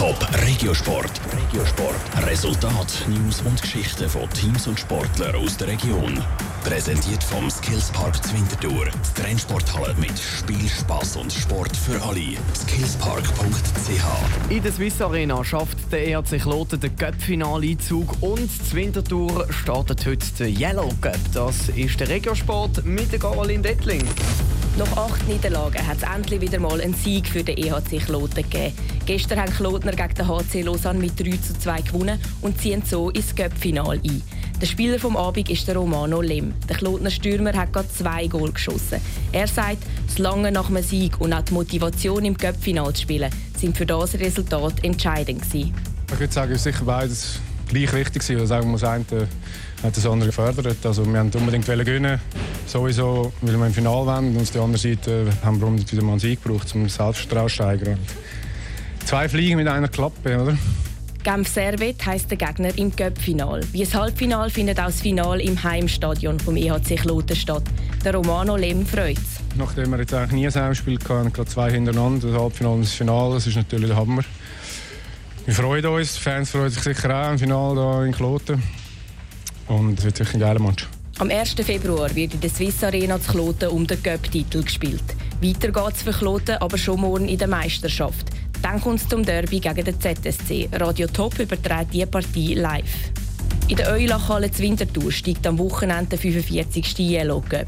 Top Regiosport. Regiosport. Resultat, News und Geschichten von Teams und Sportlern aus der Region. Präsentiert vom Skillspark Zwintertour. Die Trennsporthalle mit Spiel, Spaß und Sport für alle. Skillspark.ch In der Swiss Arena schafft der ERC Kloten den Cup-Finaleinzug und Zwintertour startet heute der Yellow Cup. Das ist der Regiosport mit der Caroline Dettling. Nach acht Niederlagen hat es endlich wieder mal einen Sieg für den EHC Kloten gegeben. Gestern haben Klotner gegen den HC Lausanne mit 3 zu 2 gewonnen und ziehen so ins Cup-Final ein. Der Spieler vom Abend ist der Romano Lem. Der Klotner Stürmer hat gerade zwei Goal geschossen. Er sagt, das Lange nach einem Sieg und auch die Motivation im Cup-Final zu spielen sind für das Resultat entscheidend gewesen. Ich würde sagen, es sicher beides gleich wichtig gewesen. Also das eine hat das andere gefördert. Also wir wollten unbedingt gewinnen, sowieso, weil wir im Finale wollen. Und auf der anderen Seite haben wir wieder mal einen Sieg gebraucht, um Selbstvertrauen zu steigern. Zwei Fliegen mit einer Klappe, oder? Genf Servet heisst der Gegner im Cup-Final. Wie das Halbfinal findet auch das Finale im Heimstadion vom EHC Kloten statt. Der Romano Lem freut Nachdem wir jetzt eigentlich nie ein Heimspiel hatten, gerade zwei hintereinander, das Halbfinale und das Finale, das ist natürlich der Hammer. Wir freuen uns, die Fans freuen sich sicher auch im Finale hier in Kloten. Und es wird sicher ein geiler Match. Am 1. Februar wird in der Swiss Arena zu Kloten um den Cup-Titel gespielt. Weiter geht es für Kloten aber schon morgen in der Meisterschaft. Dann kommt es zum Derby gegen den ZSC. Radio Top überträgt die Partie live. In der Eulachhalle Winterthur steigt am Wochenende der 45. Yellow Cup.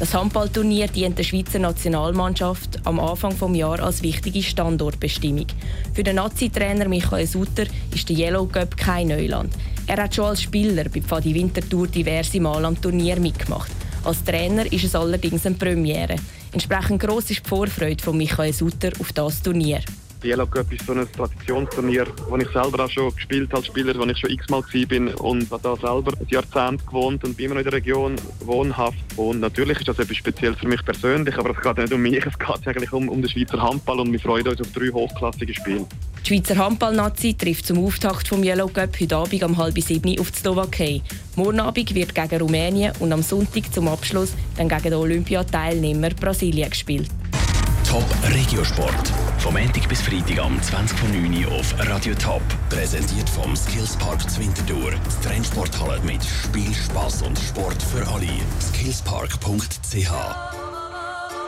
Das Handballturnier dient der Schweizer Nationalmannschaft am Anfang des Jahres als wichtige Standortbestimmung. Für den Nazi-Trainer Michael Sutter ist der Yellow Cup kein Neuland. Er hat schon als Spieler bei Pfadi Winterthur diverse Mal am Turnier mitgemacht. Als Trainer ist es allerdings eine Premiere. Entsprechend gross ist die Vorfreude von Michael Sutter auf das Turnier. Yellow Cup ist so ein Traditionsturnier, wo ich selber auch schon gespielt habe als Spieler, wo ich schon x-mal bin und habe da selber ein Jahrzehnt gewohnt und bin immer noch in der Region wohnhaft. Und natürlich ist das etwas speziell für mich persönlich, aber es geht nicht um mich, es geht eigentlich um, um den Schweizer Handball und wir freuen uns auf drei hochklassige Spiele. Die Schweizer Handball-Nazi trifft zum Auftakt vom Yellow Cup heute Abend um halb sieben auf die Slowakei. Morgen Abend wird gegen Rumänien und am Sonntag zum Abschluss dann gegen den Olympiateilnehmer Brasilien gespielt. Top Regiosport. Vom Montag bis Freitag am 20.09 Uhr auf Radio Top. Präsentiert vom Skillspark Zwintertour. Die Trennsporthalle mit Spiel, Spaß und Sport für alle. Skillspark.ch